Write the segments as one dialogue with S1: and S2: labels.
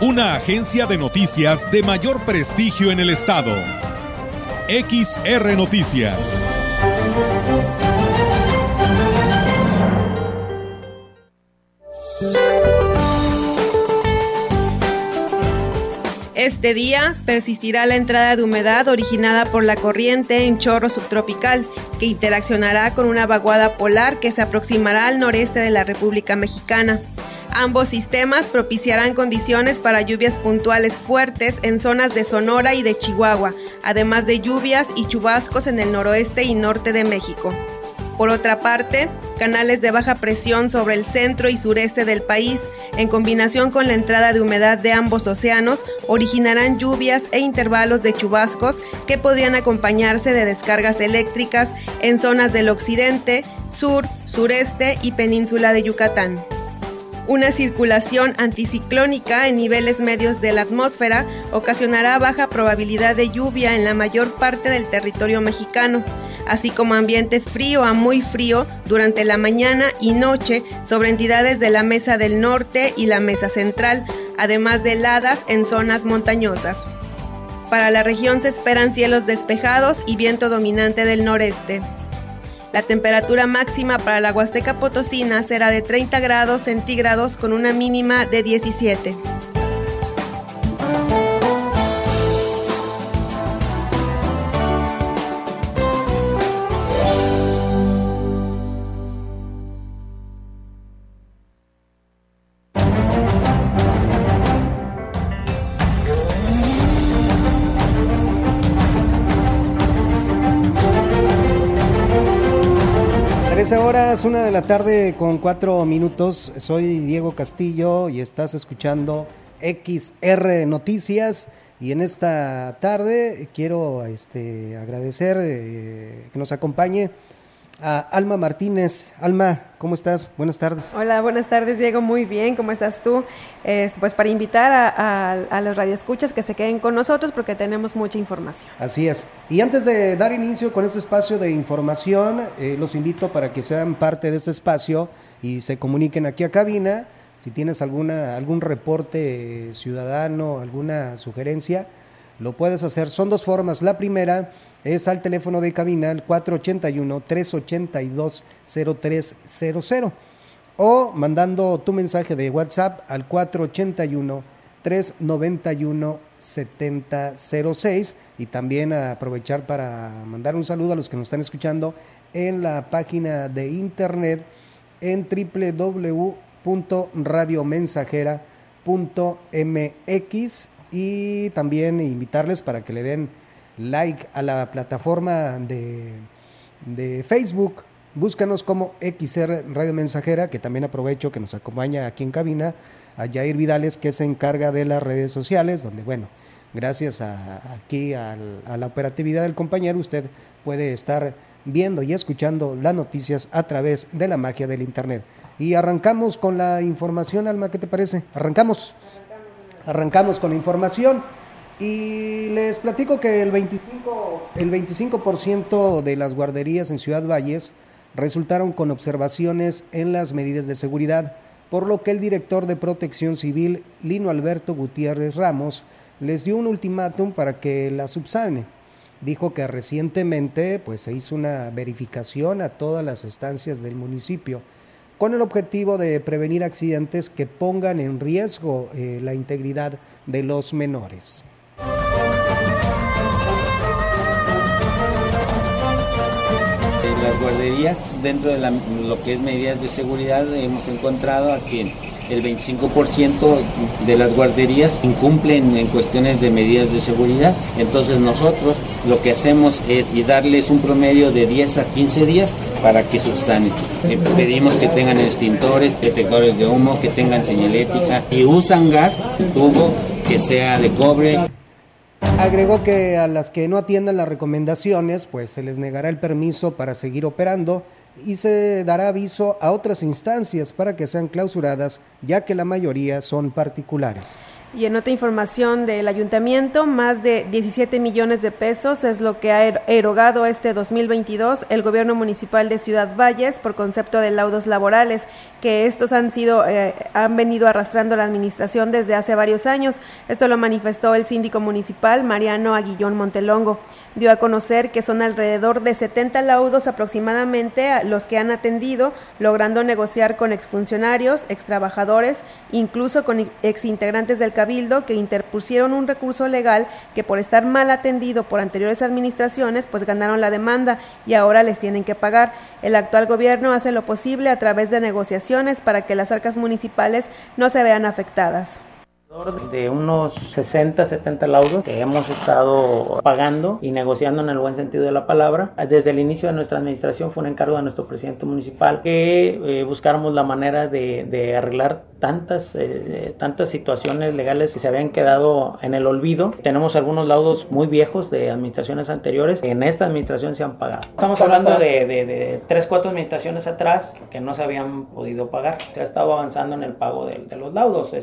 S1: Una agencia de noticias de mayor prestigio en el estado. XR Noticias.
S2: Este día persistirá la entrada de humedad originada por la corriente en chorro subtropical, que interaccionará con una vaguada polar que se aproximará al noreste de la República Mexicana. Ambos sistemas propiciarán condiciones para lluvias puntuales fuertes en zonas de Sonora y de Chihuahua, además de lluvias y chubascos en el noroeste y norte de México. Por otra parte, canales de baja presión sobre el centro y sureste del país, en combinación con la entrada de humedad de ambos océanos, originarán lluvias e intervalos de chubascos que podrían acompañarse de descargas eléctricas en zonas del occidente, sur, sureste y península de Yucatán. Una circulación anticiclónica en niveles medios de la atmósfera ocasionará baja probabilidad de lluvia en la mayor parte del territorio mexicano así como ambiente frío a muy frío durante la mañana y noche sobre entidades de la Mesa del Norte y la Mesa Central, además de heladas en zonas montañosas. Para la región se esperan cielos despejados y viento dominante del noreste. La temperatura máxima para la Huasteca Potosina será de 30 grados centígrados con una mínima de 17.
S3: Horas, una de la tarde con cuatro minutos. Soy Diego Castillo y estás escuchando XR Noticias. Y en esta tarde quiero este, agradecer eh, que nos acompañe a Alma Martínez. Alma, ¿cómo estás? Buenas tardes.
S2: Hola, buenas tardes, Diego. Muy bien, ¿cómo estás tú? pues para invitar a, a, los radioescuchas que se queden con nosotros porque tenemos mucha información.
S3: Así es. Y antes de dar inicio con este espacio de información, eh, los invito para que sean parte de este espacio y se comuniquen aquí a cabina. Si tienes alguna, algún reporte ciudadano, alguna sugerencia, lo puedes hacer. Son dos formas. La primera es al teléfono de cabina 481-382-0300 o mandando tu mensaje de WhatsApp al 481-391-7006 y también aprovechar para mandar un saludo a los que nos están escuchando en la página de internet en www.radiomensajera.mx y también invitarles para que le den like a la plataforma de, de Facebook. Búscanos como XR Radio Mensajera, que también aprovecho que nos acompaña aquí en cabina, a Jair Vidales, que se encarga de las redes sociales, donde, bueno, gracias a, aquí a la operatividad del compañero, usted puede estar viendo y escuchando las noticias a través de la magia del Internet. Y arrancamos con la información, Alma, ¿qué te parece? Arrancamos. Arrancamos con la información. Y les platico que el 25%, el 25 de las guarderías en Ciudad Valles resultaron con observaciones en las medidas de seguridad, por lo que el director de Protección Civil, Lino Alberto Gutiérrez Ramos, les dio un ultimátum para que la subsane. Dijo que recientemente pues, se hizo una verificación a todas las estancias del municipio con el objetivo de prevenir accidentes que pongan en riesgo eh, la integridad de los menores.
S4: En las guarderías, dentro de lo que es medidas de seguridad, hemos encontrado a que el 25% de las guarderías incumplen en cuestiones de medidas de seguridad. Entonces nosotros lo que hacemos es darles un promedio de 10 a 15 días para que subsanen. pedimos que tengan extintores, detectores de humo, que tengan señalética y usan gas, tubo que sea de cobre.
S3: Agregó que a las que no atiendan las recomendaciones, pues se les negará el permiso para seguir operando y se dará aviso a otras instancias para que sean clausuradas, ya que la mayoría son particulares.
S2: Y en otra información del ayuntamiento, más de 17 millones de pesos es lo que ha er-, erogado este 2022 el gobierno municipal de Ciudad Valles por concepto de laudos laborales, que estos han sido eh, han venido arrastrando la administración desde hace varios años. Esto lo manifestó el síndico municipal Mariano Aguillón Montelongo dio a conocer que son alrededor de 70 laudos aproximadamente los que han atendido, logrando negociar con exfuncionarios, extrabajadores, incluso con exintegrantes del Cabildo que interpusieron un recurso legal que por estar mal atendido por anteriores administraciones, pues ganaron la demanda y ahora les tienen que pagar. El actual gobierno hace lo posible a través de negociaciones para que las arcas municipales no se vean afectadas
S5: de unos 60, 70 laudos que hemos estado pagando y negociando en el buen sentido de la palabra. Desde el inicio de nuestra administración fue un encargo de nuestro presidente municipal que eh, buscáramos la manera de, arreglar tantas, eh, tantas situaciones legales que se habían quedado en el olvido. Tenemos algunos laudos muy viejos de administraciones anteriores que en esta administración se han pagado. Estamos hablando de, de, 3, 4 administraciones atrás que no se habían podido pagar. Se ha estado avanzando en el pago de, de los laudos.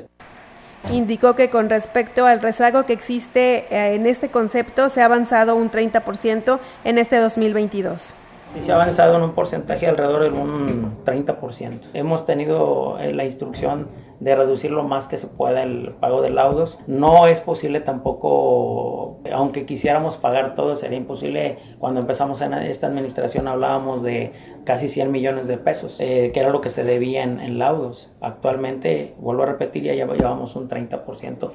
S2: Indicó que con respecto al rezago que existe eh, en este concepto se ha avanzado un 30% en este 2022
S5: se ha avanzado en un porcentaje alrededor de un 30%. Hemos tenido eh, la instrucción de reducir lo más que se pueda el pago de laudos. No es posible tampoco, aunque quisiéramos pagar todo, sería imposible. Cuando empezamos en esta administración hablábamos de casi 100 millones de pesos, eh, que era lo que se debía en, en laudos. Actualmente, vuelvo a repetir, ya llevamos un 30%.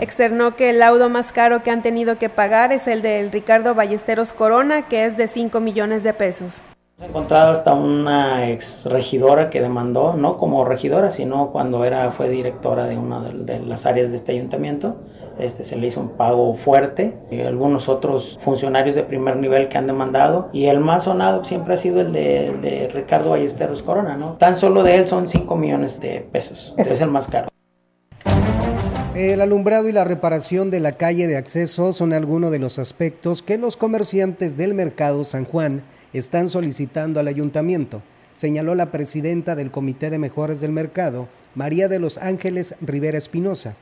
S2: Externó que el laudo más caro que han tenido que pagar es el del Ricardo Ballesteros Corona, que es de 5 millones de pesos.
S5: Hemos encontrado hasta una ex regidora que demandó, no como regidora, sino cuando era, fue directora de una de, las áreas de este ayuntamiento. Este, se le hizo un pago fuerte, y algunos otros funcionarios de primer nivel que han demandado y el más sonado siempre ha sido el de, de Ricardo Ballesteros Corona, ¿no? Tan solo de él son 5 millones de pesos, es el más caro.
S3: El alumbrado y la reparación de la calle de acceso son algunos de los aspectos que los comerciantes del mercado San Juan están solicitando al ayuntamiento, señaló la presidenta del Comité de Mejores del Mercado, María de los Ángeles Rivera Espinosa.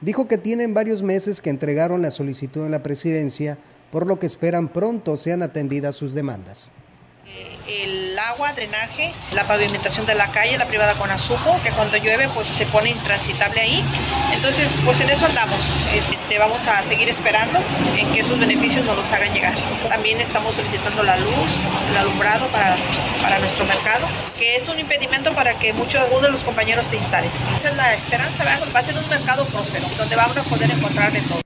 S3: Dijo que tienen varios meses que entregaron la solicitud en la presidencia, por lo que esperan pronto sean atendidas sus demandas
S6: el agua, drenaje, la pavimentación de la calle, la privada con azumo, que cuando llueve pues se pone intransitable ahí. Entonces pues en eso andamos. Este, vamos a seguir esperando en que esos beneficios nos los hagan llegar. También estamos solicitando la luz, el alumbrado para, para nuestro mercado, que es un impedimento para que muchos de los compañeros se instalen. Esa es la esperanza, va a ser un mercado próspero, donde vamos a poder encontrar de todo.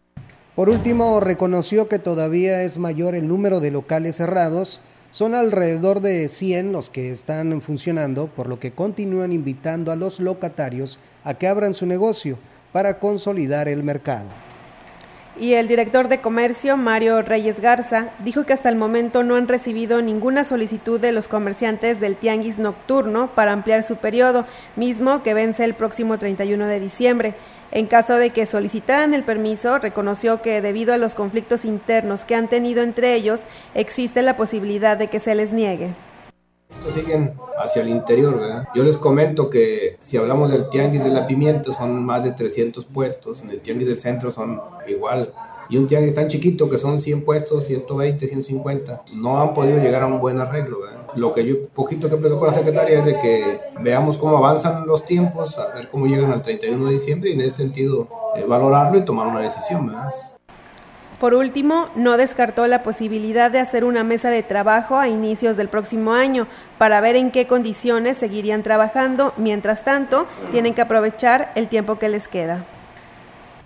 S3: Por último, reconoció que todavía es mayor el número de locales cerrados son alrededor de 100 los que están funcionando, por lo que continúan invitando a los locatarios a que abran su negocio para consolidar el mercado.
S2: Y el director de comercio, Mario Reyes Garza, dijo que hasta el momento no han recibido ninguna solicitud de los comerciantes del tianguis nocturno para ampliar su periodo, mismo que vence el próximo 31 de diciembre. En caso de que solicitaran el permiso, reconoció que debido a los conflictos internos que han tenido entre ellos, existe la posibilidad de que se les niegue.
S7: Siguen hacia el interior, ¿verdad? Yo les comento que si hablamos del tianguis de la pimienta son más de 300 puestos, en el tianguis del centro son igual y un tianguis tan chiquito que son 100 puestos, 120, 150, no han podido llegar a un buen arreglo. Lo que yo, poquito que platico con la secretaria es de que veamos cómo avanzan los tiempos, a ver cómo llegan al 31 de diciembre y en ese sentido eh, valorarlo y tomar una decisión. más.
S2: Por último, no descartó la posibilidad de hacer una mesa de trabajo a inicios del próximo año para ver en qué condiciones seguirían trabajando. Mientras tanto, tienen que aprovechar el tiempo que les queda.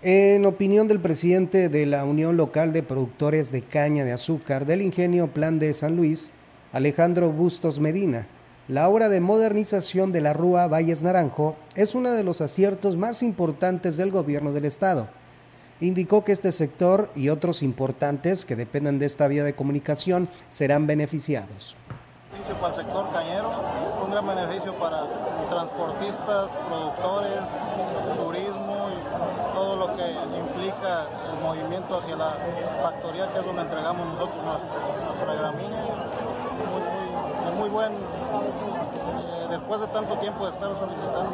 S3: En opinión del presidente de la Unión Local de Productores de Caña de Azúcar del Ingenio Plan de San Luis, Alejandro Bustos Medina, la obra de modernización de la Rúa Valles Naranjo es uno de los aciertos más importantes del gobierno del Estado. Indicó que este sector y otros importantes que dependan de esta vía de comunicación serán beneficiados.
S8: Para el sector cañero, un gran beneficio para transportistas, productores, turismo y todo lo que implica el movimiento hacia la factoría que es donde entregamos nosotros nuestra gramínea. Muy, muy, muy buen, eh, después de tanto tiempo de estar solicitando,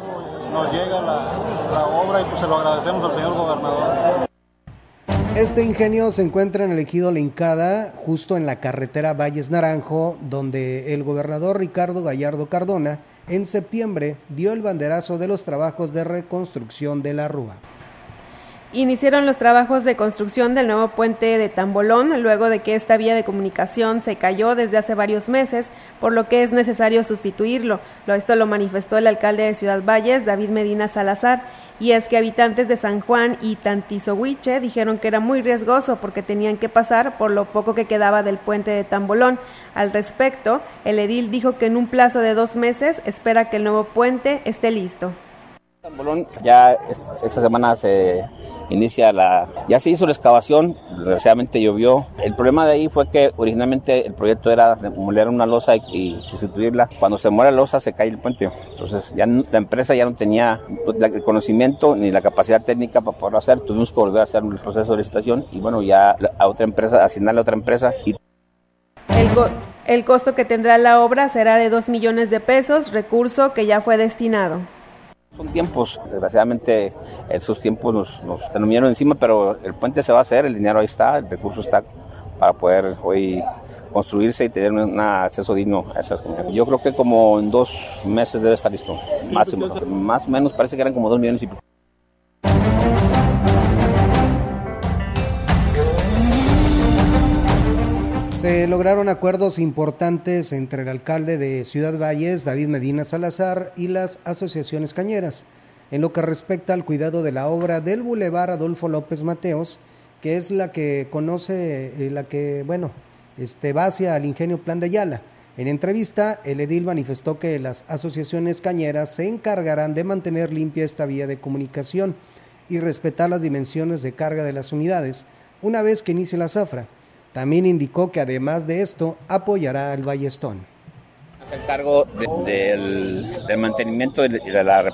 S8: nos llega la, la obra y pues se lo agradecemos al señor gobernador.
S3: Este ingenio se encuentra en el ejido La justo en la carretera Valles Naranjo, donde el gobernador Ricardo Gallardo Cardona en septiembre dio el banderazo de los trabajos de reconstrucción de la Rúa
S2: iniciaron los trabajos de construcción del nuevo puente de Tambolón luego de que esta vía de comunicación se cayó desde hace varios meses, por lo que es necesario sustituirlo. Esto lo manifestó el alcalde de Ciudad Valles, David Medina Salazar, y es que habitantes de San Juan y Tantizohuiche dijeron que era muy riesgoso porque tenían que pasar por lo poco que quedaba del puente de Tambolón. Al respecto, el edil dijo que en un plazo de dos meses espera que el nuevo puente esté listo.
S9: Tambolón ya esta semana se inicia la... Ya se hizo la excavación, desgraciadamente llovió. El problema de ahí fue que originalmente el proyecto era moler una losa y, sustituirla. Cuando se muere la losa se cae el puente. Entonces ya la empresa ya no tenía el conocimiento ni la capacidad técnica para poderlo hacer. Tuvimos que volver a hacer el proceso de licitación y bueno, ya a otra empresa, asignarle a otra empresa. Y...
S2: El, el costo que tendrá la obra será de 2 millones de pesos, recurso que ya fue destinado.
S9: Son tiempos, desgraciadamente esos tiempos nos, nos terminaron encima, pero el puente se va a hacer, el dinero ahí está, el recurso está para poder hoy construirse y tener un acceso digno a esas comunidades. Yo creo que como en dos meses debe estar listo, máximo. Más o menos parece que eran como dos millones y pico.
S3: Se lograron acuerdos importantes entre el alcalde de Ciudad Valles, David Medina Salazar, y las asociaciones cañeras, en lo que respecta al cuidado de la obra del Boulevard Adolfo López Mateos, que es la que conoce, eh, la que, bueno, este, va hacia el ingenio Plan de Ayala. En entrevista, el edil manifestó que las asociaciones cañeras se encargarán de mantener limpia esta vía de comunicación y respetar las dimensiones de carga de las unidades una vez que inicie la zafra también indicó que además de esto apoyará al Ballestón.
S9: Se cargo del, mantenimiento de, la,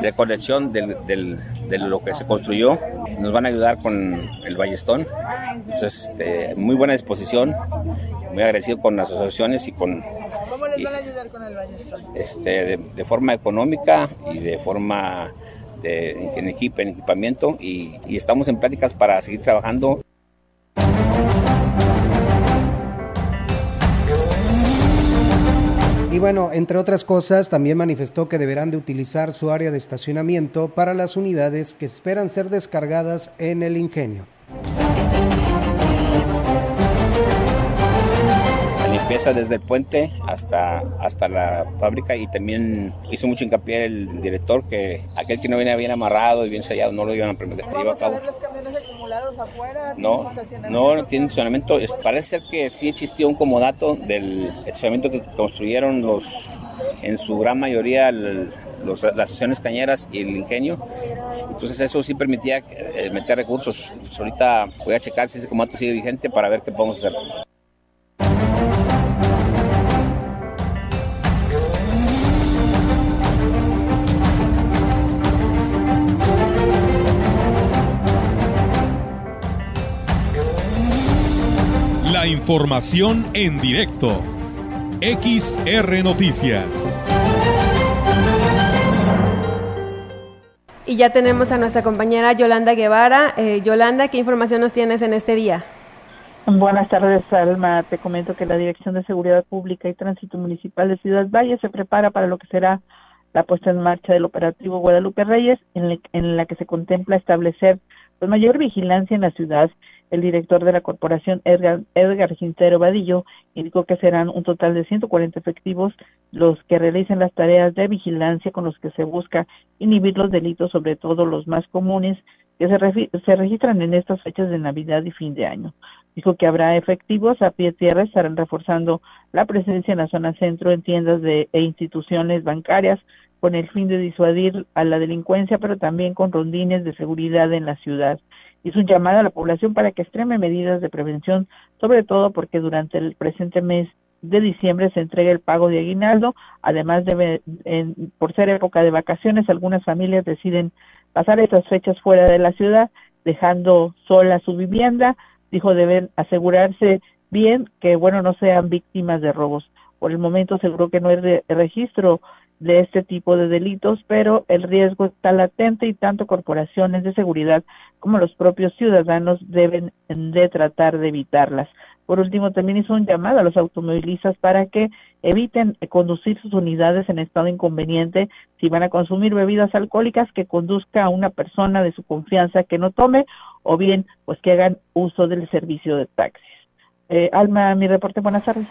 S9: recolección de lo que se construyó. Nos van a ayudar con el Ballestón. Entonces, este, muy buena disposición. Muy agradecido con las asociaciones y con...
S10: ¿Cómo les van a ayudar con el Ballestón?
S9: Este, de, forma económica y de forma de, en, equipo, en equipamiento. Y, y estamos en pláticas para seguir trabajando.
S3: Y bueno, entre otras cosas, también manifestó que deberán de utilizar su área de estacionamiento para las unidades que esperan ser descargadas en el ingenio.
S9: La limpieza desde el puente hasta, hasta la fábrica y también hizo mucho hincapié el director que aquel que no viene bien amarrado y bien sellado no lo iban a permitir
S10: a cabo afuera?
S9: No, no, no tiene estacionamiento. Parece ser que sí existió un comodato del estacionamiento que construyeron los, en su gran mayoría, las estaciones cañeras y el ingenio. Entonces eso sí permitía eh, meter recursos. Pues ahorita voy a checar si ese comodato sigue vigente para ver qué podemos hacer.
S1: Información en directo. XR Noticias.
S2: Y ya tenemos a nuestra compañera Yolanda Guevara. Eh, Yolanda, ¿qué información nos tienes en este día?
S11: Buenas tardes, Alma. Te comento que la Dirección de Seguridad Pública y Tránsito Municipal de Ciudad Valle se prepara para lo que será la puesta en marcha del operativo Guadalupe Reyes, en, en la que se contempla establecer pues, mayor vigilancia en la ciudad el director de la corporación, Edgar, Edgar Quintero Vadillo, indicó que serán un total de 140 efectivos los que realicen las tareas de vigilancia con los que se busca inhibir los delitos, sobre todo los más comunes que se, se registran en estas fechas de Navidad y fin de año. Dijo que habrá efectivos a pie tierra, estarán reforzando la presencia en la zona centro en tiendas de, e instituciones bancarias con el fin de disuadir a la delincuencia, pero también con rondines de seguridad en la ciudad hizo un llamado a la población para que extreme medidas de prevención, sobre todo porque durante el presente mes de diciembre se entregue el pago de aguinaldo. Además, de, por ser época de vacaciones, algunas familias deciden pasar estas fechas fuera de la ciudad, dejando sola su vivienda. Dijo deben asegurarse bien que, bueno, no sean víctimas de robos. Por el momento aseguró que no hay registro de este tipo de delitos, pero el riesgo está latente y tanto corporaciones de seguridad como los propios ciudadanos deben de tratar de evitarlas. Por último, también hizo un llamado a los automovilistas para que eviten conducir sus unidades en estado inconveniente. Si van a consumir bebidas alcohólicas, que conduzca a una persona de su confianza que no tome o bien pues que hagan uso del servicio de taxis. Eh, Alma, mi reporte, buenas tardes.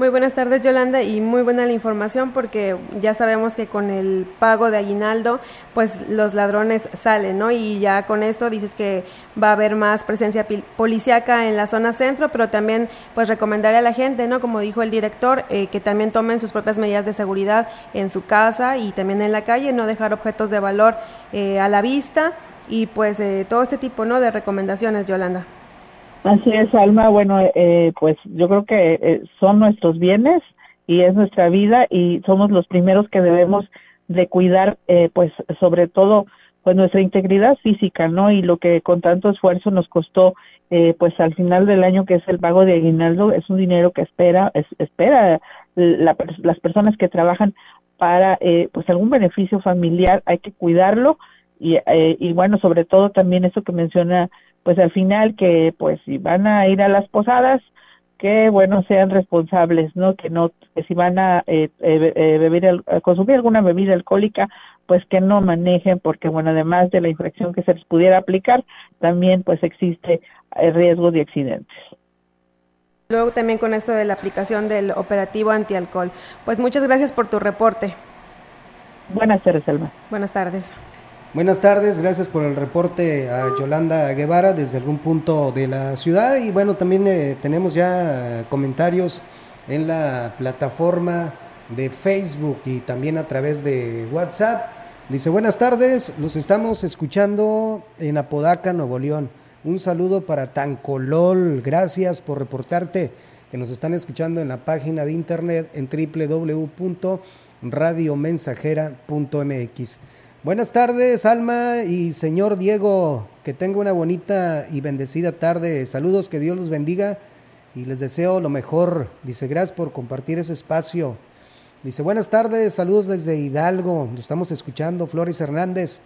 S2: Muy buenas tardes Yolanda y muy buena la información porque ya sabemos que con el pago de aguinaldo pues los ladrones salen, ¿no? Y ya con esto dices que va a haber más presencia policíaca en la zona centro, pero también pues recomendaré a la gente, ¿no? Como dijo el director, eh, que también tomen sus propias medidas de seguridad en su casa y también en la calle, no dejar objetos de valor eh, a la vista y pues eh, todo este tipo, ¿no? De recomendaciones, Yolanda.
S11: Así es, Alma. Bueno, eh, pues yo creo que eh, son nuestros bienes y es nuestra vida y somos los primeros que debemos de cuidar, eh, pues sobre todo, pues nuestra integridad física, ¿no? Y lo que con tanto esfuerzo nos costó, eh, pues al final del año que es el pago de aguinaldo, es un dinero que espera, es, espera la, las personas que trabajan para, eh, pues algún beneficio familiar, hay que cuidarlo y, eh, y bueno, sobre todo también eso que menciona pues al final que pues si van a ir a las posadas que bueno sean responsables no que no que si van a eh, eh, eh beber consumir alguna bebida alcohólica pues que no manejen porque bueno además de la infracción que se les pudiera aplicar también pues existe el riesgo de accidentes
S2: Luego también con esto de la aplicación del operativo antialcohol. Pues muchas gracias por tu reporte.
S11: Buenas tardes, Alma.
S2: Buenas tardes.
S3: Buenas tardes, gracias por el reporte a Yolanda Guevara desde algún punto de la ciudad y bueno, también eh, tenemos ya comentarios en la plataforma de Facebook y también a través de WhatsApp. Dice, buenas tardes, los estamos escuchando en Apodaca, Nuevo León. Un saludo para Tancolol, gracias por reportarte que nos están escuchando en la página de internet en www.radiomensajera.mx. Buenas tardes, Alma y señor Diego. Que tenga una bonita y bendecida tarde. Saludos, que Dios los bendiga y les deseo lo mejor. Dice, gracias por compartir ese espacio. Dice, buenas tardes, saludos desde Hidalgo. Lo estamos escuchando, Flores Hernández.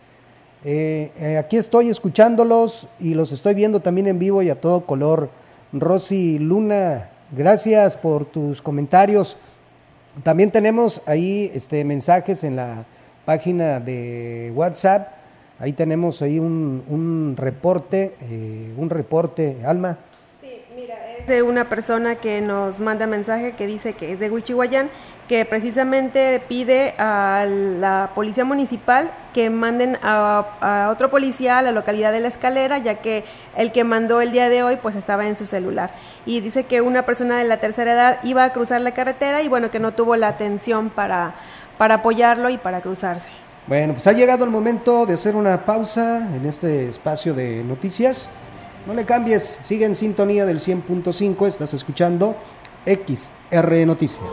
S3: Eh, eh, aquí estoy escuchándolos y los estoy viendo también en vivo y a todo color. Rosy Luna, gracias por tus comentarios. También tenemos ahí este, mensajes en la página de WhatsApp. Ahí tenemos ahí un, un reporte, eh, un reporte, Alma.
S2: Sí, mira, es de una persona que nos manda mensaje que dice que es de Huichihuayán, que precisamente pide a la policía municipal que manden a, a, otro policía a la localidad de La Escalera, ya que el que mandó el día de hoy pues estaba en su celular. Y dice que una persona de la tercera edad iba a cruzar la carretera y bueno, que no tuvo la atención para para apoyarlo y para cruzarse.
S3: Bueno, pues ha llegado el momento de hacer una pausa en este espacio de noticias. No le cambies, sigue en sintonía del 100.5, estás escuchando XR Noticias.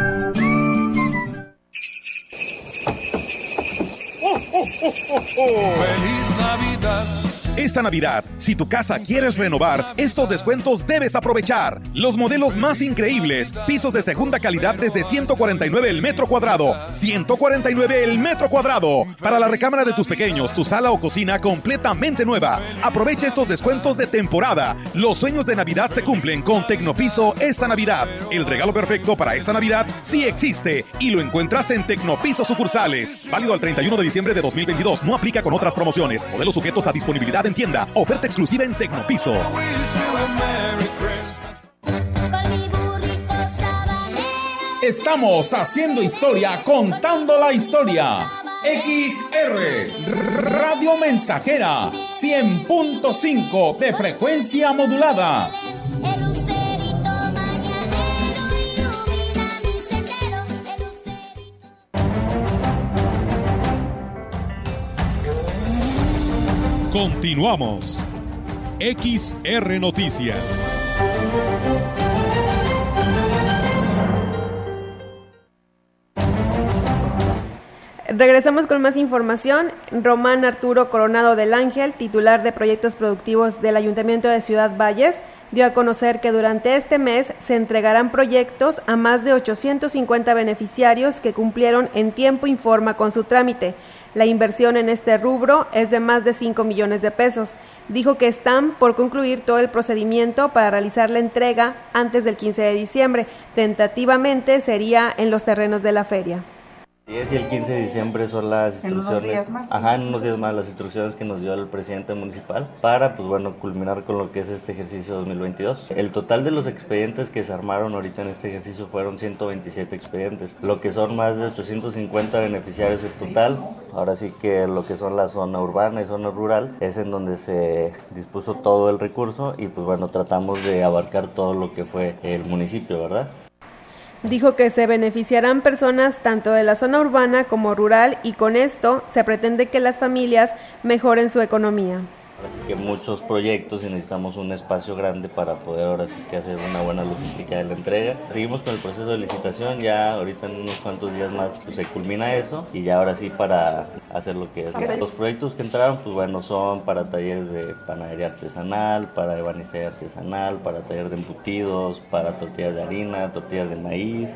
S1: ¡Feliz Navidad! Esta Navidad, si tu casa quieres renovar, estos descuentos debes aprovechar. Los modelos más increíbles, pisos de segunda calidad desde 149 el metro cuadrado. 149 el metro cuadrado. Para la recámara de tus pequeños, tu sala o cocina completamente nueva. Aprovecha estos descuentos de temporada. Los sueños de Navidad se cumplen con Tecnopiso esta Navidad. El regalo perfecto para esta Navidad sí existe y lo encuentras en Tecnopiso sucursales. Válido al 31 de diciembre de 2022. No aplica con otras promociones. Modelos sujetos a disponibilidad en tienda. Oferta exclusiva en Tecnopiso.
S12: Estamos haciendo historia, contando la historia. XR Radio Mensajera 100.5 de frecuencia modulada.
S1: Continuamos. XR Noticias.
S2: Regresamos con más información. Román Arturo Coronado del Ángel, titular de proyectos productivos del Ayuntamiento de Ciudad Valles, dio a conocer que durante este mes se entregarán proyectos a más de 850 beneficiarios que cumplieron en tiempo y forma con su trámite. La inversión en este rubro es de más de 5 millones de pesos. Dijo que están por concluir todo el procedimiento para realizar la entrega antes del 15 de diciembre. Tentativamente sería en los terrenos de la feria.
S13: 10 y el 15 de diciembre son las
S11: ¿En unos
S13: instrucciones.
S11: días más?
S13: Ajá, en unos días más las instrucciones que nos dio el presidente municipal para, pues bueno, culminar con lo que es este ejercicio 2022. El total de los expedientes que se armaron ahorita en este ejercicio fueron 127 expedientes, lo que son más de 850 beneficiarios en total. Ahora sí que lo que son la zona urbana y zona rural es en donde se dispuso todo el recurso y pues bueno, tratamos de abarcar todo lo que fue el municipio, ¿verdad?
S2: Dijo que se beneficiarán personas tanto de la zona urbana como rural y con esto se pretende que las familias mejoren su economía.
S13: Así que muchos proyectos y necesitamos un espacio grande para poder ahora sí que hacer una buena logística de la entrega. Seguimos con el proceso de licitación, ya ahorita en unos cuantos días más pues, se culmina eso y ya ahora sí para hacer lo que es. Los proyectos que entraron pues bueno son para talleres de panadería artesanal, para ebanistería artesanal, para taller de embutidos, para tortillas de harina, tortillas de maíz.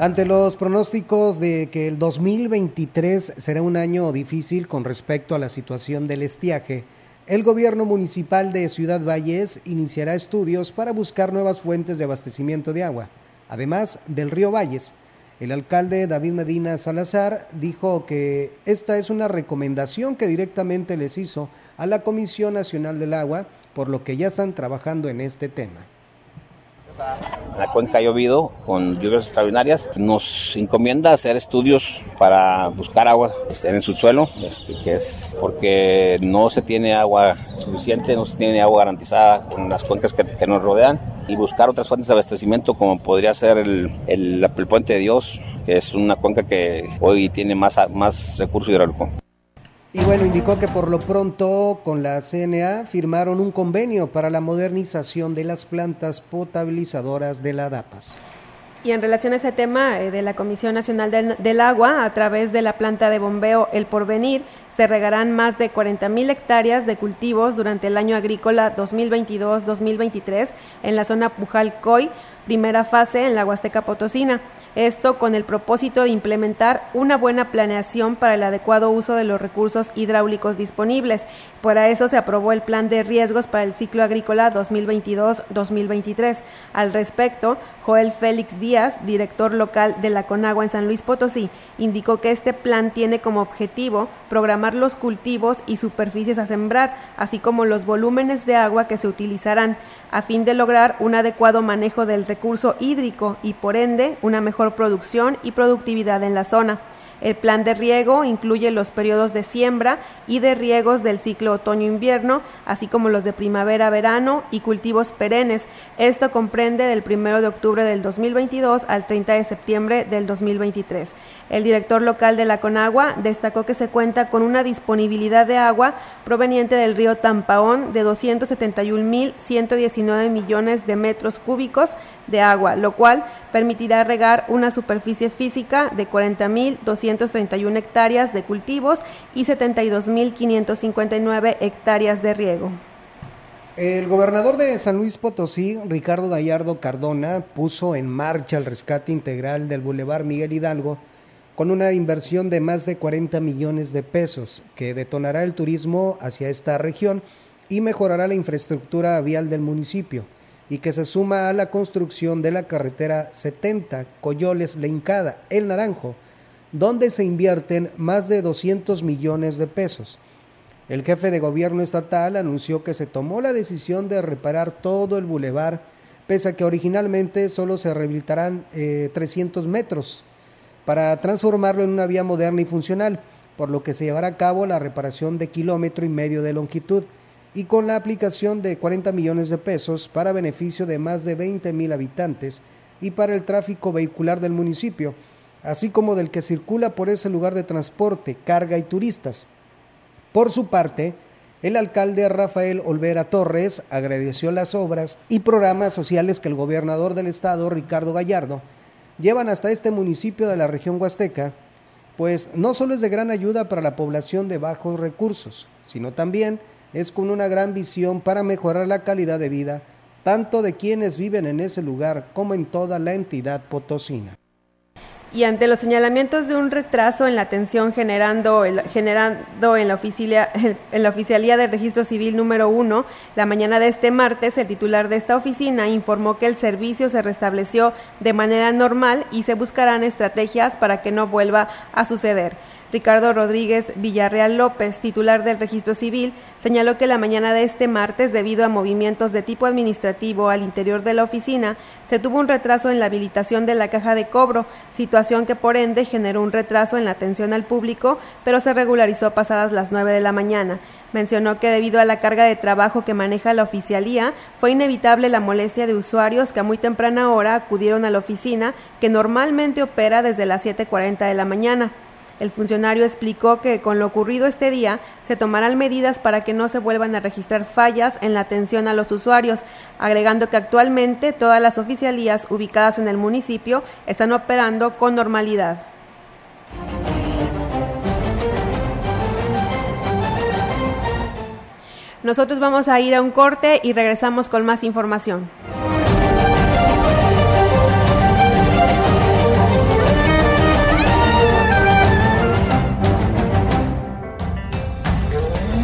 S3: Ante los pronósticos de que el 2023 será un año difícil con respecto a la situación del estiaje, el gobierno municipal de Ciudad Valles iniciará estudios para buscar nuevas fuentes de abastecimiento de agua, además del río Valles. El alcalde David Medina Salazar dijo que esta es una recomendación que directamente les hizo a la Comisión Nacional del Agua, por lo que ya están trabajando en este tema.
S9: La cuenca llovido con lluvias extraordinarias. Nos encomienda hacer estudios para buscar agua este, en el subsuelo, este, que es porque no se tiene agua suficiente, no se tiene agua garantizada en las cuencas que, nos rodean y buscar otras fuentes de abastecimiento como podría ser el, el- Puente de Dios, que es una cuenca que hoy tiene más, más recurso hidráulico.
S3: Y bueno, indicó que por lo pronto con la CNA firmaron un convenio para la modernización de las plantas potabilizadoras de la DAPAS.
S2: Y en relación a ese tema eh, de la Comisión Nacional del, Agua, a través de la planta de bombeo El Porvenir, se regarán más de 40 mil hectáreas de cultivos durante el año agrícola 2022-2023 en la zona Pujalcoy, primera fase en la Huasteca Potosina. Esto con el propósito de implementar una buena planeación para el adecuado uso de los recursos hidráulicos disponibles. Para eso se aprobó el plan de riesgos para el ciclo agrícola 2022-2023. Al respecto, Joel Félix Díaz, director local de la Conagua en San Luis Potosí, indicó que este plan tiene como objetivo programar los cultivos y superficies a sembrar, así como los volúmenes de agua que se utilizarán, a fin de lograr un adecuado manejo del recurso hídrico y por ende una mejor producción y productividad en la zona. El plan de riego incluye los periodos de siembra y de riegos del ciclo otoño-invierno, así como los de primavera-verano y cultivos perennes. Esto comprende del 1 de octubre del 2022 al 30 de septiembre del 2023. El director local de la Conagua destacó que se cuenta con una disponibilidad de agua proveniente del río Tampaón de 271.119 millones de metros cúbicos de agua, lo cual permitirá regar una superficie física de 40.231 hectáreas de cultivos y 72.559 hectáreas de riego.
S3: El gobernador de San Luis Potosí, Ricardo Gallardo Cardona, puso en marcha el rescate integral del Boulevard Miguel Hidalgo con una inversión de más de 40 millones de pesos que detonará el turismo hacia esta región y mejorará la infraestructura vial del municipio y que se suma a la construcción de la carretera 70 Coyoles Leincada, El Naranjo, donde se invierten más de 200 millones de pesos. El jefe de gobierno estatal anunció que se tomó la decisión de reparar todo el bulevar, pese a que originalmente solo se rehabilitarán 300 eh, metros, para transformarlo en una vía moderna y funcional, por lo que se llevará a cabo la reparación de kilómetro y medio de longitud y con la aplicación de 40 millones de pesos para beneficio de más de 20 mil habitantes y para el tráfico vehicular del municipio, así como del que circula por ese lugar de transporte, carga y turistas. Por su parte, el alcalde Rafael Olvera Torres agradeció las obras y programas sociales que el gobernador del estado, Ricardo Gallardo, llevan hasta este municipio de la región huasteca, pues no solo es de gran ayuda para la población de bajos recursos, sino también es con una gran visión para mejorar la calidad de vida tanto de quienes viven en ese lugar como en toda la entidad potosina.
S2: Y ante los señalamientos de un retraso en la atención generando, generando en, la oficialía, en la Oficialía de Registro Civil número 1, la mañana de este martes, el titular de esta oficina informó que el servicio se restableció de manera normal y se buscarán estrategias para que no vuelva a suceder. Ricardo Rodríguez Villarreal López, titular del Registro Civil, señaló que la mañana de este martes, debido a movimientos de tipo administrativo al interior de la oficina, se tuvo un retraso en la habilitación de la caja de cobro, situación que por ende generó un retraso en la atención al público, pero se regularizó pasadas las 9 de la mañana. Mencionó que debido a la carga de trabajo que maneja la oficialía, fue inevitable la molestia de usuarios que a muy temprana hora acudieron a la oficina, que normalmente opera desde las 7.40 de la mañana. El funcionario explicó que con lo ocurrido este día se tomarán medidas para que no se vuelvan a registrar fallas en la atención a los usuarios, agregando que actualmente todas las oficialías ubicadas en el municipio están operando con normalidad. Nosotros vamos a ir a un corte y regresamos con más información.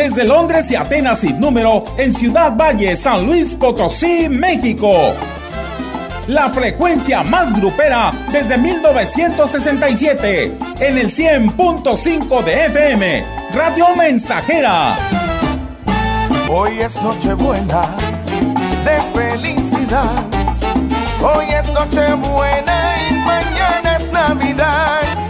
S12: desde Londres y Atenas sin número en Ciudad Valle, San Luis Potosí, México. La frecuencia más grupera desde 1967 en el 100.5 de FM, Radio Mensajera.
S14: Hoy es Nochebuena de felicidad. Hoy es Nochebuena y mañana es Navidad.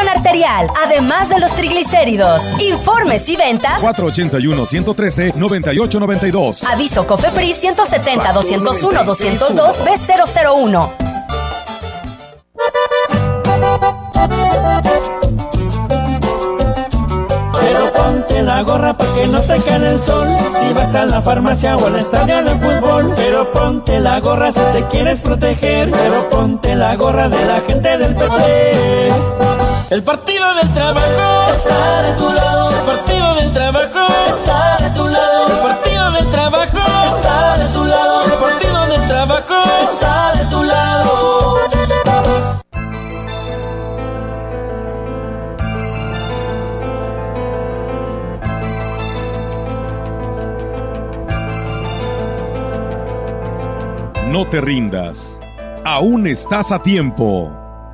S15: arterial, además de los triglicéridos. Informes y ventas
S1: 481-113-9892.
S15: Aviso COFEPRIS 170 201 202 B001.
S16: Pero ponte la gorra para que no te cae el sol. Si vas a la farmacia o al estadio de fútbol. Pero ponte la gorra si te quieres proteger. Pero ponte la gorra de la gente del PT. El partido del trabajo está de tu lado. El partido del trabajo está de tu lado. El partido del trabajo está de tu lado. El partido del trabajo está de tu lado.
S1: No te rindas. Aún estás a tiempo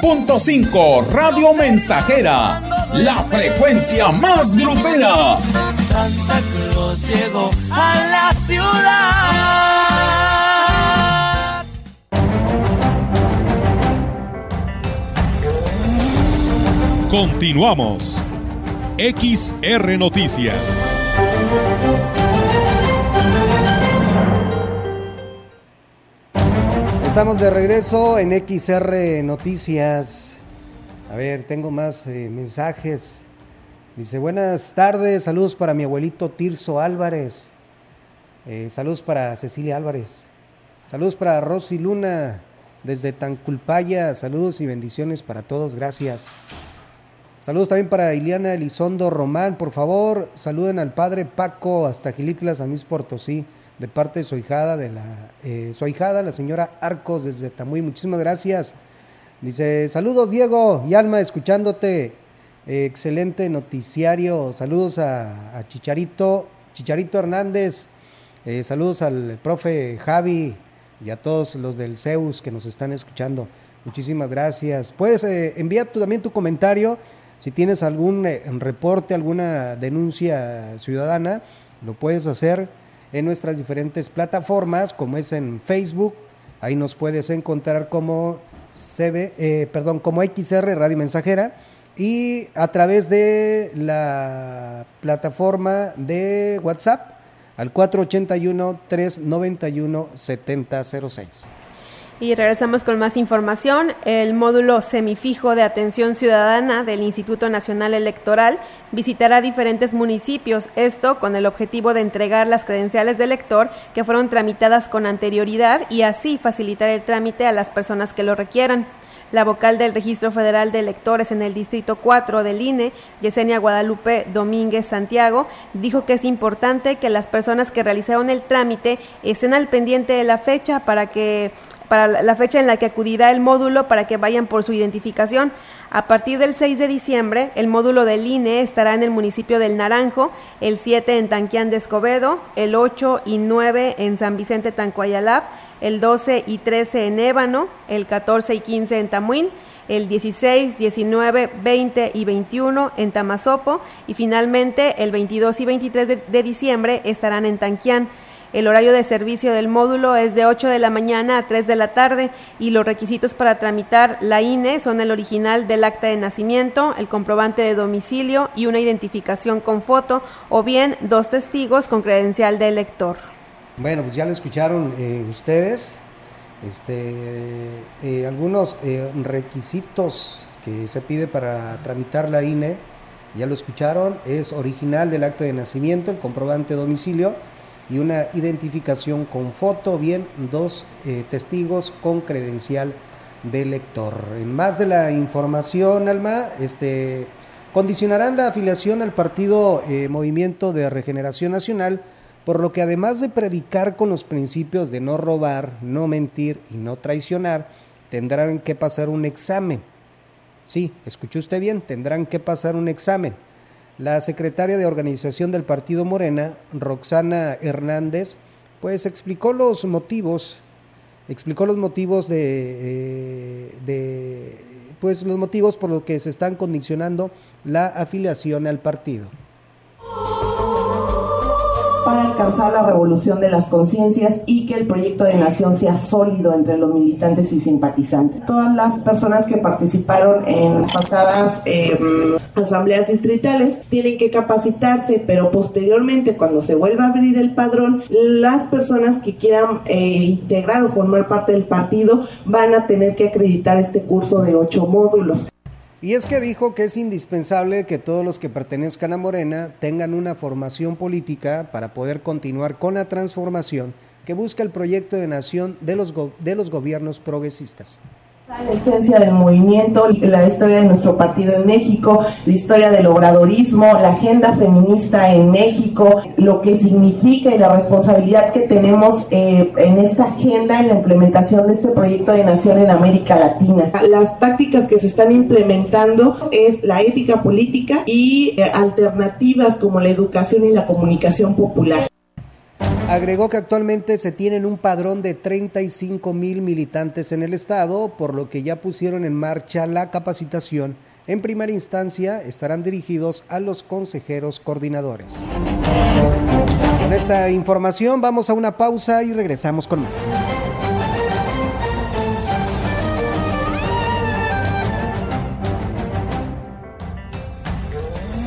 S12: 100.5 Radio Mensajera, la frecuencia más grupera.
S16: Santa Claus llegó a la ciudad.
S1: Continuamos. XR Noticias.
S3: Estamos de regreso en XR Noticias. A ver, tengo más eh, mensajes. Dice, buenas tardes, saludos para mi abuelito Tirso Álvarez. Eh, saludos para Cecilia Álvarez. Saludos para Rosy Luna desde Tanculpaya. Saludos y bendiciones para todos, gracias. Saludos también para Iliana Elizondo Román, por favor, saluden al padre Paco hasta Gilitla, San Luis Potosí, de parte de su hijada, de la, eh, su ahijada, la señora Arcos desde Tamuy. Muchísimas gracias. Dice, saludos Diego y Alma, escuchándote. Eh, excelente noticiario. Saludos a, Chicharito, Chicharito Hernández. Eh, saludos al profe Javi y a todos los del Zeus que nos están escuchando. Muchísimas gracias. Puedes enviar también tu comentario. Si tienes algún reporte, alguna denuncia ciudadana, lo puedes hacer en nuestras diferentes plataformas, como es en Facebook. Ahí nos puedes encontrar como CB, eh, perdón, como XR Radio Mensajera y a través de la plataforma de WhatsApp al 481-391-7006.
S2: Y regresamos con más información. El módulo semifijo de atención ciudadana del Instituto Nacional Electoral visitará diferentes municipios, esto con el objetivo de entregar las credenciales de elector que fueron tramitadas con anterioridad y así facilitar el trámite a las personas que lo requieran. La vocal del Registro Federal de Electores en el Distrito 4 del INE, Yesenia Guadalupe Domínguez Santiago, dijo que es importante que las personas que realizaron el trámite estén al pendiente de la fecha para que para la fecha en la que acudirá el módulo para que vayan por su identificación. A partir del 6 de diciembre, el módulo del INE estará en el municipio del Naranjo, el 7 en Tanquián de Escobedo, el 8 y 9 en San Vicente Tancuayalap, el 12 y 13 en Ébano, el 14 y 15 en Tamuín, el 16, 19, 20 y 21 en Tamazopo y finalmente el 22 y 23 de, de diciembre estarán en Tanquián. El horario de servicio del módulo es de 8 de la mañana a 3 de la tarde y los requisitos para tramitar la INE son el original del acta de nacimiento, el comprobante de domicilio y una identificación con foto o bien dos testigos con credencial de elector.
S3: Bueno, pues ya lo escucharon eh, ustedes. Este, eh, algunos eh, requisitos que se pide para tramitar la INE, ya lo escucharon, es original del acta de nacimiento, el comprobante de domicilio y una identificación con foto, bien dos eh, testigos con credencial de lector. En más de la información, Alma, este, condicionarán la afiliación al partido eh, Movimiento de Regeneración Nacional, por lo que además de predicar con los principios de no robar, no mentir y no traicionar, tendrán que pasar un examen. Sí, escuchó usted bien, tendrán que pasar un examen. La secretaria de organización del partido Morena, Roxana Hernández, pues explicó los motivos, explicó los motivos de, eh, pues los motivos por los que se están condicionando la afiliación al partido
S17: para alcanzar la revolución de las conciencias y que el proyecto de nación sea sólido entre los militantes y simpatizantes. Todas las personas que participaron en pasadas eh, asambleas distritales tienen que capacitarse, pero posteriormente cuando se vuelva a abrir el padrón, las personas que quieran eh, integrar o formar parte del partido van a tener que acreditar este curso de ocho módulos.
S3: Y es que dijo que es indispensable que todos los que pertenezcan a Morena tengan una formación política para poder continuar con la transformación que busca el proyecto de nación de los, de los gobiernos progresistas.
S17: La esencia del movimiento, la historia de nuestro partido en México, la historia del obradorismo, la agenda feminista en México, lo que significa y la responsabilidad que tenemos eh, en esta agenda, en la implementación de este proyecto de nación en América Latina. Las tácticas que se están implementando es la ética política y eh, alternativas como la educación y la comunicación popular.
S3: Agregó que actualmente se tienen un padrón de 35 mil militantes en el estado, por lo que ya pusieron en marcha la capacitación. En primera instancia estarán dirigidos a los consejeros coordinadores. Con esta información vamos a una pausa y regresamos con más.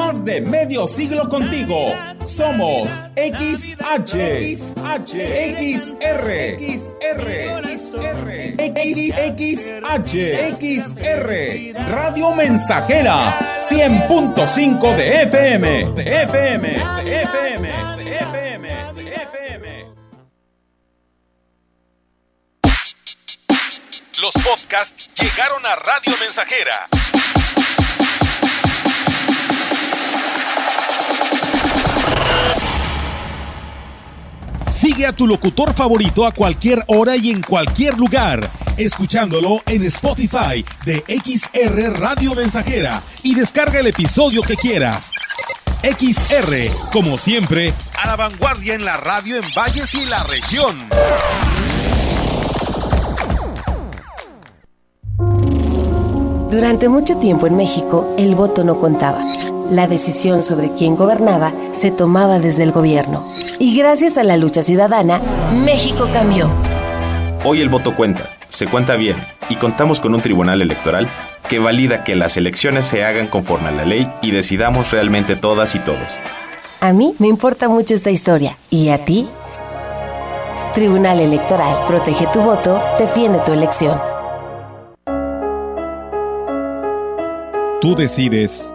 S12: Más de medio siglo contigo. Somos XH, XH, XR, XR, XH, XR, Radio Mensajera, 100.5 de FM, de FM, de FM, de FM, de FM.
S1: Los podcasts llegaron a Radio Mensajera. Sigue a tu locutor favorito a cualquier hora y en cualquier lugar, escuchándolo en Spotify de XR Radio Mensajera y descarga el episodio que quieras. XR, como siempre, a la vanguardia en la radio en Valles y la región.
S18: Durante mucho tiempo en México, el voto no contaba. La decisión sobre quién gobernaba se tomaba desde el gobierno. Y gracias a la lucha ciudadana, México cambió.
S19: Hoy el voto cuenta, se cuenta bien, y contamos con un tribunal electoral que valida que las elecciones se hagan conforme a la ley y decidamos realmente todas y todos.
S18: A mí me importa mucho esta historia. ¿Y a ti? Tribunal Electoral, protege tu voto, defiende tu elección.
S1: Tú decides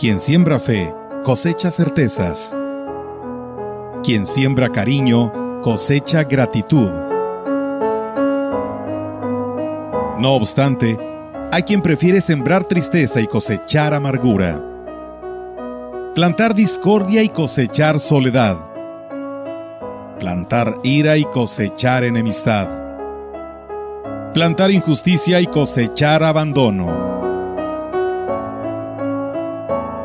S1: Quien siembra fe, cosecha certezas. Quien siembra cariño, cosecha gratitud. No obstante, hay quien prefiere sembrar tristeza y cosechar amargura. Plantar discordia y cosechar soledad. Plantar ira y cosechar enemistad. Plantar injusticia y cosechar abandono.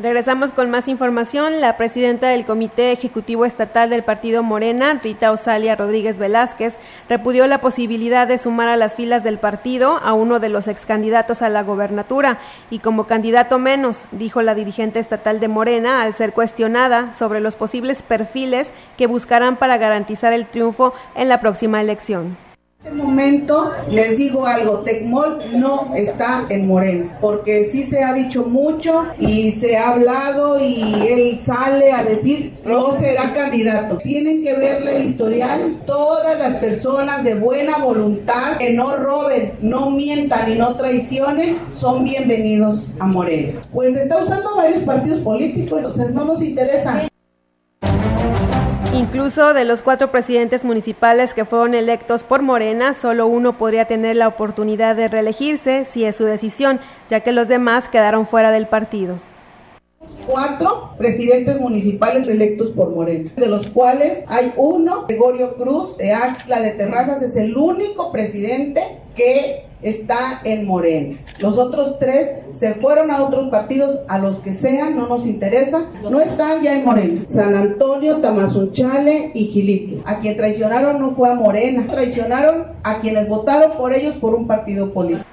S2: Regresamos con más información. La presidenta del Comité Ejecutivo Estatal del Partido Morena, Rita Osalia Rodríguez Velázquez, repudió la posibilidad de sumar a las filas del partido a uno de los excandidatos a la gobernatura y como candidato menos, dijo la dirigente estatal de Morena al ser cuestionada sobre los posibles perfiles que buscarán para garantizar el triunfo en la próxima elección.
S20: Les digo algo, Tecmol no está en Morena, porque sí se ha dicho mucho y se ha hablado y él sale a decir no será candidato. Tienen que verle el historial. Todas las personas de buena voluntad que no roben, no mientan y no traicionen son bienvenidos a Morena. Pues está usando varios partidos políticos, entonces no nos interesa.
S2: Incluso de los cuatro presidentes municipales que fueron electos por Morena, solo uno podría tener la oportunidad de reelegirse si es su decisión, ya que los demás quedaron fuera del partido.
S20: Cuatro presidentes municipales electos por Morena, de los cuales hay uno, Gregorio Cruz, de Axla de Terrazas, es el único presidente que está en Morena. Los otros tres se fueron a otros partidos, a los que sean, no nos interesa, no están ya en Morena. San Antonio, Tamazunchale y Gilitla. A quien traicionaron no fue a Morena, traicionaron a quienes votaron por ellos por un partido político.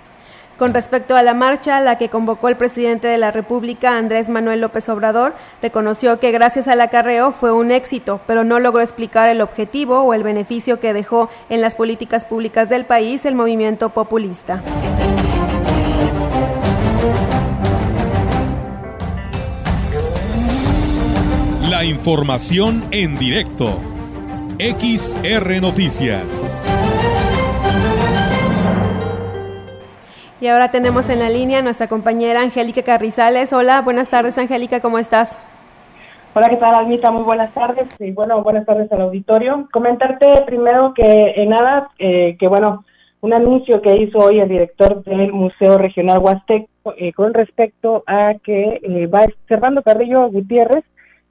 S2: Con respecto a la marcha, la que convocó el presidente de la República, Andrés Manuel López Obrador, reconoció que gracias al acarreo fue un éxito, pero no logró explicar el objetivo o el beneficio que dejó en las políticas públicas del país el movimiento populista.
S1: La información en directo. XR Noticias.
S2: Y ahora tenemos en la línea a nuestra compañera Angélica Carrizales. Hola, buenas tardes Angélica, ¿cómo estás?
S21: Hola, ¿qué tal Almita? Muy buenas tardes y bueno, buenas tardes al auditorio. Comentarte primero que en nada, eh, que bueno, un anuncio que hizo hoy el director del Museo Regional Huasteco eh, con respecto a que eh, va Servando Carrillo Gutiérrez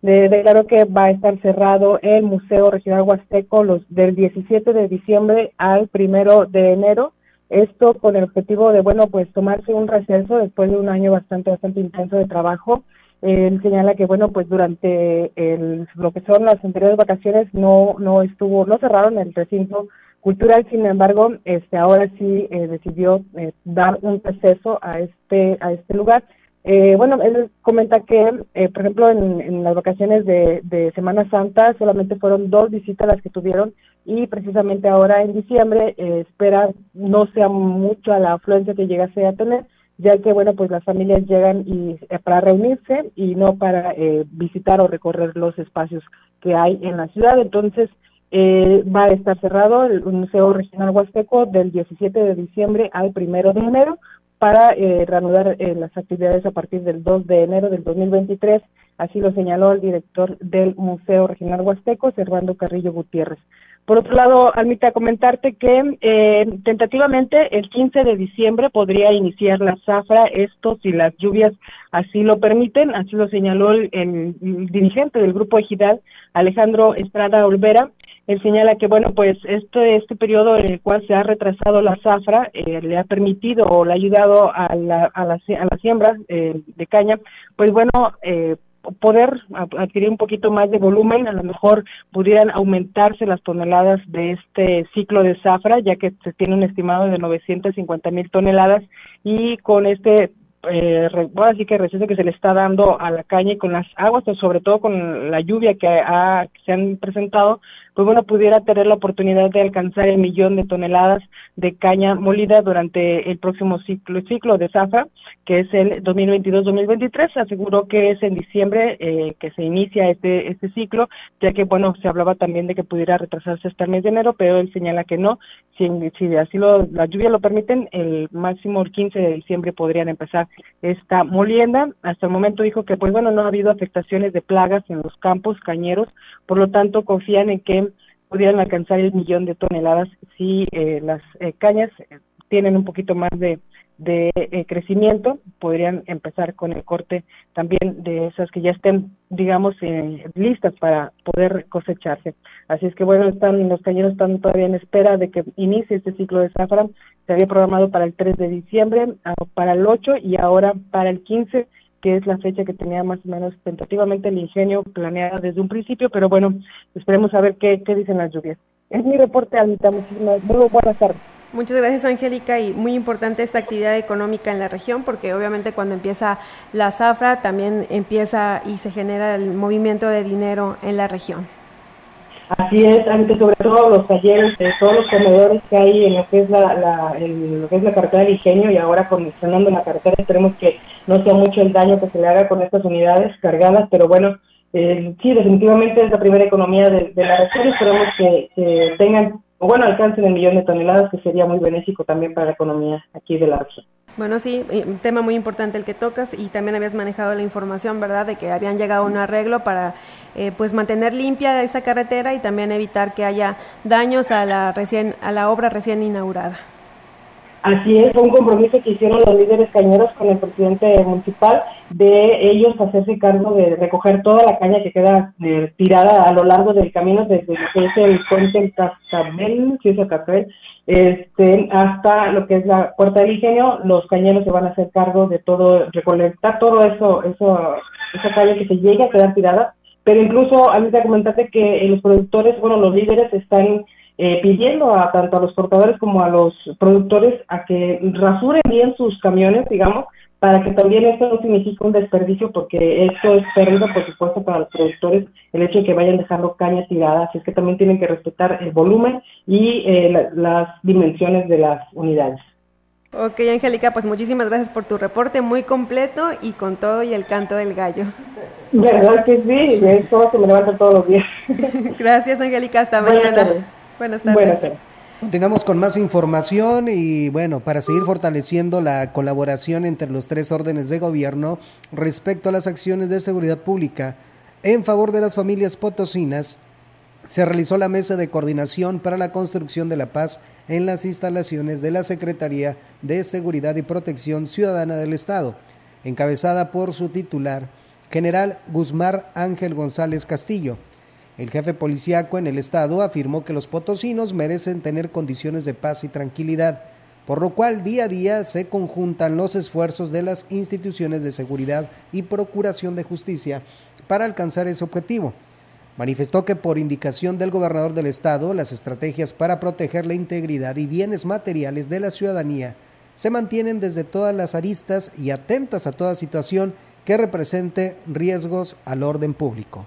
S21: de, declaró que va a estar cerrado el Museo Regional Huasteco los del 17 de diciembre al primero de enero esto con el objetivo de, bueno, pues tomarse un receso después de un año bastante, bastante intenso de trabajo. Él señala que, bueno, pues durante el, lo que son las anteriores vacaciones no, no estuvo, no cerraron el recinto cultural, sin embargo, este, ahora sí eh, decidió eh, dar un receso a este, a este lugar. Eh, bueno, él comenta que, eh, por ejemplo, en, en las vacaciones de, de, Semana Santa solamente fueron dos visitas las que tuvieron y precisamente ahora en diciembre eh, espera no sea mucha la afluencia que llegase a tener, ya que bueno pues las familias llegan y eh, para reunirse y no para eh, visitar o recorrer los espacios que hay en la ciudad. Entonces va a estar cerrado el Museo Regional Huasteco del 17 de diciembre al primero de enero para reanudar las actividades a partir del 2 de enero del 2023. Así lo señaló el director del Museo Regional Huasteco, Servando Carrillo Gutiérrez. Por otro lado, Almita, comentarte que eh, tentativamente el 15 de diciembre podría iniciar la zafra, esto si las lluvias así lo permiten, así lo señaló el, dirigente del Grupo Ejidal, Alejandro Estrada Olvera. Él señala que, bueno, pues este, este periodo en el cual se ha retrasado la zafra eh, le ha permitido o le ha ayudado a la, a la, a la siembra eh, de caña, pues bueno, eh, poder adquirir un poquito más de volumen, a lo mejor pudieran aumentarse las toneladas de este ciclo de zafra, ya que se tiene un estimado de 950 mil toneladas y con este eh, así que receso que se le está dando a la caña y con las aguas, sobre todo con la lluvia que, ha, que se han presentado, pues bueno, pudiera tener la oportunidad de alcanzar el millón de toneladas de caña molida durante el próximo ciclo, ciclo de zafra, que es el 2022-2023. Aseguró que es en diciembre eh, que se inicia este, este ciclo, ya que, bueno, se hablaba también de que pudiera retrasarse hasta el mes de enero, pero él señala que no. Si, si así lo, la lluvia lo permiten, el máximo el 15 de diciembre podrían empezar esta molienda. Hasta el momento dijo que, pues bueno, no ha habido afectaciones de plagas en los campos cañeros, por lo tanto confían en que pudieran alcanzar el millón de toneladas si eh, las eh, cañas eh, tienen un poquito más de, de crecimiento, podrían empezar con el corte también de esas que ya estén, digamos, listas para poder cosecharse. Así es que bueno, están los cañeros están todavía en espera de que inicie este ciclo de zafra. Se había programado para el 3 de diciembre, ah, para el 8 y ahora para el 15 que es la fecha que tenía más o menos tentativamente el ingenio planeada desde un principio, pero bueno, esperemos a ver qué, qué dicen las lluvias. Es mi reporte, Alita. Muchísimas muy buenas tardes.
S2: Muchas gracias, Angélica, y muy importante esta actividad económica en la región, porque obviamente cuando empieza la zafra también empieza y se genera el movimiento de dinero en la región.
S21: Así es, antes sobre todo los talleres, de todos los comedores que hay en lo que es la, la lo que es la carretera del ingenio y ahora condicionando la carretera esperemos que no sea mucho el daño que se le haga con estas unidades cargadas, pero bueno, eh, sí, definitivamente es la primera economía de, la región, esperemos que, que tengan, bueno, alcancen el millón de toneladas, que sería muy benéfico también para la economía aquí de la región.
S2: Bueno, sí, un tema muy importante el que tocas y también habías manejado la información, ¿verdad?, de que habían llegado a un arreglo para eh, pues mantener limpia esa carretera y también evitar que haya daños a la recién a la obra recién inaugurada.
S21: Así es, fue un compromiso que hicieron los líderes cañeros con el presidente municipal de ellos hacerse cargo de recoger toda la caña que queda eh, tirada a lo largo del camino desde lo que es el puente Cascabel, si es el este, hasta lo que es la puerta del ingenio, los cañeros se van a hacer cargo de todo, recolectar todo eso, eso, esa caña que se llegue a quedar tirada, pero incluso a mí te comentaste que los productores, bueno, los líderes están eh, pidiendo a tanto a los portadores como a los productores a que rasuren bien sus camiones, digamos, para que también esto no signifique un desperdicio, porque esto es pérdida, por supuesto, para los productores, el hecho de que vayan dejando cañas tiradas, es que también tienen que respetar el volumen y eh, la- las dimensiones de las unidades.
S2: Ok, Angélica, pues muchísimas gracias por tu reporte muy completo y con todo y el canto del gallo.
S21: ¿Verdad que sí? Es como que me levanto todos los días.
S2: Gracias, Angélica, hasta mañana.
S21: Tardes.
S2: Buenas tardes.
S21: Buenas tardes.
S3: Continuamos con más información y bueno, para seguir fortaleciendo la colaboración entre los tres órdenes de gobierno respecto a las acciones de seguridad pública en favor de las familias potosinas, se realizó la mesa de coordinación para la construcción de la paz en las instalaciones de la Secretaría de Seguridad y Protección Ciudadana del Estado, encabezada por su titular, general Guzmán Ángel González Castillo. El jefe policíaco en el estado afirmó que los potosinos merecen tener condiciones de paz y tranquilidad, por lo cual día a día se conjuntan los esfuerzos de las instituciones de seguridad y procuración de justicia para alcanzar ese objetivo. Manifestó que por indicación del gobernador del estado, las estrategias para proteger la integridad y bienes materiales de la ciudadanía se mantienen desde todas las aristas y atentas a toda situación que represente riesgos al orden público.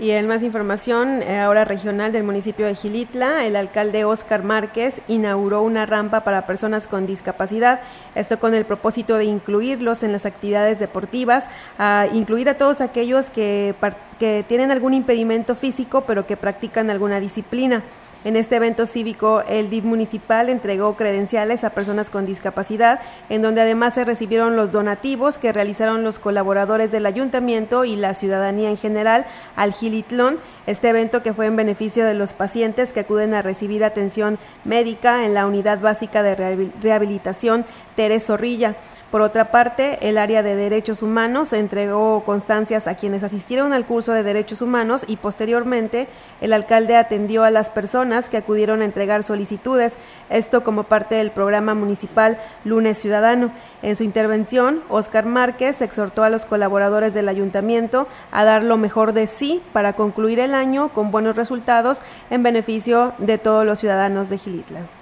S2: Y en más información, eh, ahora regional del municipio de Gilitla, el alcalde Óscar Márquez inauguró una rampa para personas con discapacidad, esto con el propósito de incluirlos en las actividades deportivas, a incluir a todos aquellos que, que tienen algún impedimento físico pero que practican alguna disciplina. En este evento cívico, el DIF municipal entregó credenciales a personas con discapacidad, en donde además se recibieron los donativos que realizaron los colaboradores del ayuntamiento y la ciudadanía en general al Gilitlón, este evento que fue en beneficio de los pacientes que acuden a recibir atención médica en la unidad básica de rehabil- rehabilitación Teres Zorrilla. Por otra parte, el área de derechos humanos entregó constancias a quienes asistieron al curso de derechos humanos y posteriormente el alcalde atendió a las personas que acudieron a entregar solicitudes, esto como parte del programa municipal Lunes Ciudadano. En su intervención, Óscar Márquez exhortó a los colaboradores del ayuntamiento a dar lo mejor de sí para concluir el año con buenos resultados en beneficio de todos los ciudadanos de Gilitla.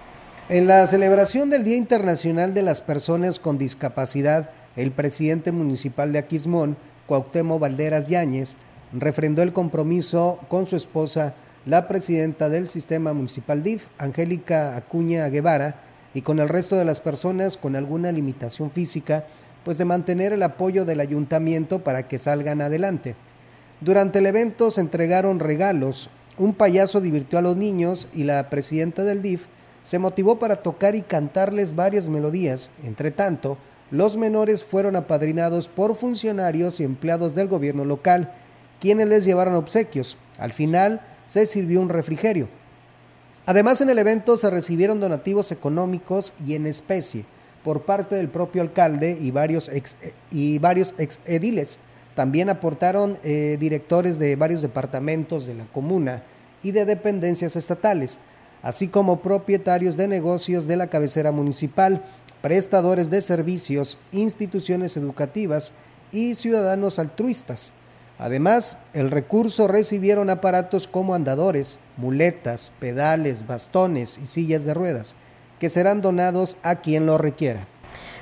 S3: En la celebración del Día Internacional de las Personas con Discapacidad, el presidente municipal de Aquismón, Cuauhtémoc Valderas Yáñez, refrendó el compromiso con su esposa, la presidenta del sistema municipal DIF, Angélica Acuña Guevara, y con el resto de las personas con alguna limitación física, pues de mantener el apoyo del ayuntamiento para que salgan adelante. Durante el evento se entregaron regalos, un payaso divirtió a los niños y la presidenta del DIF se motivó para tocar y cantarles varias melodías. Entre tanto, los menores fueron apadrinados por funcionarios y empleados del gobierno local, quienes les llevaron obsequios. Al final se sirvió un refrigerio. Además, en el evento se recibieron donativos económicos y en especie por parte del propio alcalde y varios ex, y varios ex ediles. También aportaron eh, directores de varios departamentos de la comuna y de dependencias estatales, así como propietarios de negocios de la cabecera municipal, prestadores de servicios, instituciones educativas y ciudadanos altruistas. Además, el recurso recibieron aparatos como andadores, muletas, pedales, bastones y sillas de ruedas, que serán donados a quien lo requiera.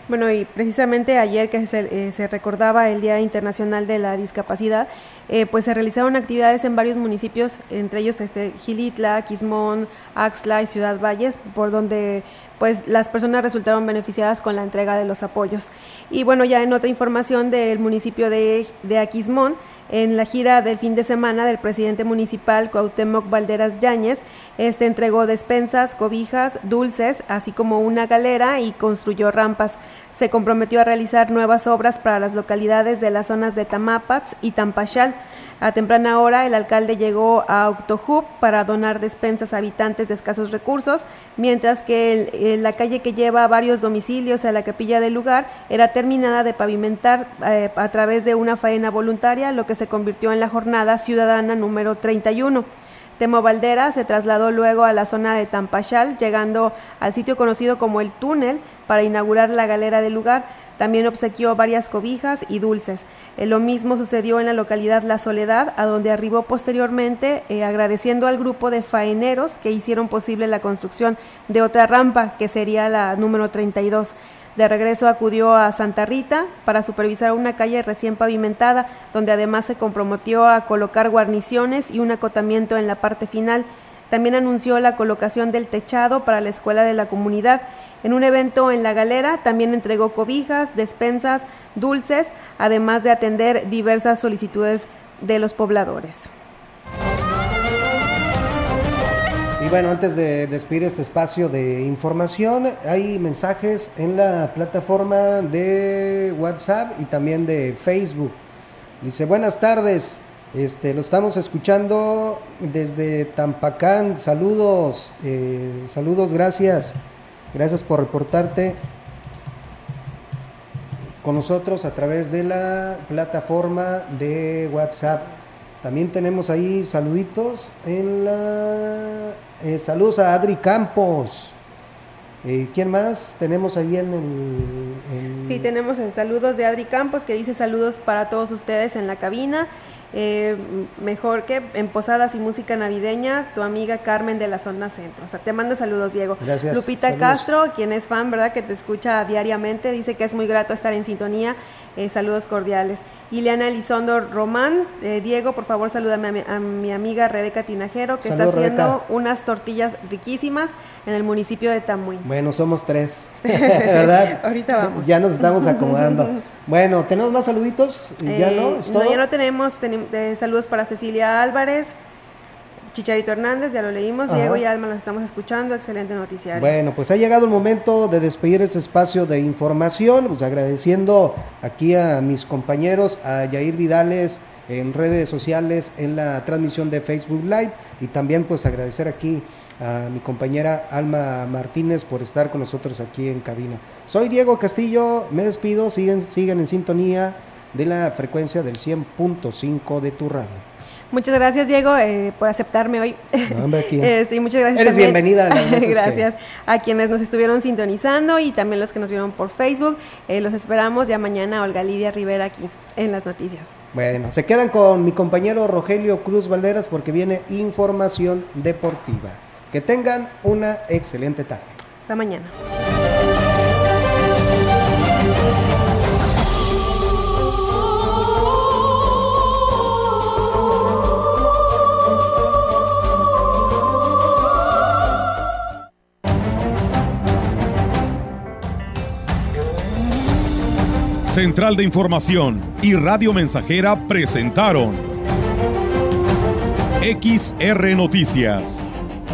S2: Bueno, y precisamente ayer que se, eh, se recordaba el Día Internacional de la Discapacidad, eh, pues se realizaron actividades en varios municipios, entre ellos este, Gilitla, Quismón, Axla y Ciudad Valles, por donde pues las personas resultaron beneficiadas con la entrega de los apoyos. Y bueno, ya en otra información del municipio de, de Aquismón, en la gira del fin de semana del presidente municipal Cuauhtémoc Valderas Yáñez, este entregó despensas, cobijas, dulces, así como una galera y construyó rampas. Se comprometió a realizar nuevas obras para las localidades de las zonas de Tamapats y Tampachal. A temprana hora, el alcalde llegó a Octojup para donar despensas a habitantes de escasos recursos, mientras que el, la calle que lleva varios domicilios a la capilla del lugar era terminada de pavimentar eh, a través de una faena voluntaria, lo que se convirtió en la jornada ciudadana número 31. Temo Valdera se trasladó luego a la zona de Tampachal, llegando al sitio conocido como el túnel, para inaugurar la galera del lugar. También obsequió varias cobijas y dulces. Eh, lo mismo sucedió en la localidad La Soledad, a donde arribó posteriormente eh, agradeciendo al grupo de faeneros que hicieron posible la construcción de otra rampa, que sería la número 32. De regreso acudió a Santa Rita para supervisar una calle recién pavimentada, donde además se comprometió a colocar guarniciones y un acotamiento en la parte final. También anunció la colocación del techado para la escuela de la comunidad. En un evento en la galera también entregó cobijas, despensas, dulces, además de atender diversas solicitudes de los pobladores.
S3: Y bueno, antes de despedir este espacio de información, hay mensajes en la plataforma de WhatsApp y también de Facebook. Dice, buenas tardes, este, lo estamos escuchando desde Tampacán, saludos, eh, saludos, gracias, gracias por reportarte con nosotros a través de la plataforma de WhatsApp. También tenemos ahí saluditos en la... eh, saludos a Adri Campos. Eh, ¿Quién más tenemos ahí en el...
S2: Sí, tenemos saludos de Adri Campos que dice saludos para todos ustedes en la cabina. Eh, mejor que en Posadas y Música Navideña, tu amiga Carmen de la zona centro. O sea, te manda saludos, Diego.
S3: Gracias,
S2: Lupita
S3: saludos.
S2: Castro, quien es fan, ¿verdad? Que te escucha diariamente, dice que es muy grato estar en sintonía. Eh, saludos cordiales. Ileana Elizondo Román, eh, Diego, por favor, salúdame a mi, a mi amiga Rebeca Tinajero, que está haciendo
S3: Rebeca.
S2: unas tortillas riquísimas en el municipio de Tamuy.
S3: Bueno, somos tres, ¿verdad?
S2: Ahorita vamos.
S3: Ya nos estamos acomodando. Bueno, ¿tenemos más saluditos? ¿Ya
S2: Eh,
S3: no? ¿Es todo?
S2: ya no tenemos. eh, saludos para Cecilia Álvarez, Chicharito Hernández, ya lo leímos.
S3: Ajá.
S2: Diego y Alma los estamos escuchando. Excelente noticiario.
S3: Bueno, pues ha llegado el momento de despedir este espacio de información, pues agradeciendo aquí a mis compañeros, a Yair Vidales en redes sociales, en la transmisión de Facebook Live y también pues agradecer aquí a mi compañera Alma Martínez por estar con nosotros aquí en cabina. Soy Diego Castillo, me despido, siguen, siguen en sintonía de la frecuencia del 100.5 de tu radio.
S2: Muchas gracias, Diego, eh, por aceptarme hoy.
S3: No, hombre, aquí.
S2: Este, y muchas gracias.
S3: Eres
S2: también-
S3: bienvenida las que-
S2: gracias a quienes nos estuvieron sintonizando y también los que nos vieron por Facebook. Eh, los esperamos ya mañana, Olga Lidia Rivera, aquí en las noticias.
S3: Bueno, se quedan con mi compañero Rogelio Cruz Valderas porque viene información deportiva. Que tengan una excelente tarde.
S2: Hasta mañana.
S1: Central de Información y Radio Mensajera presentaron XR Noticias.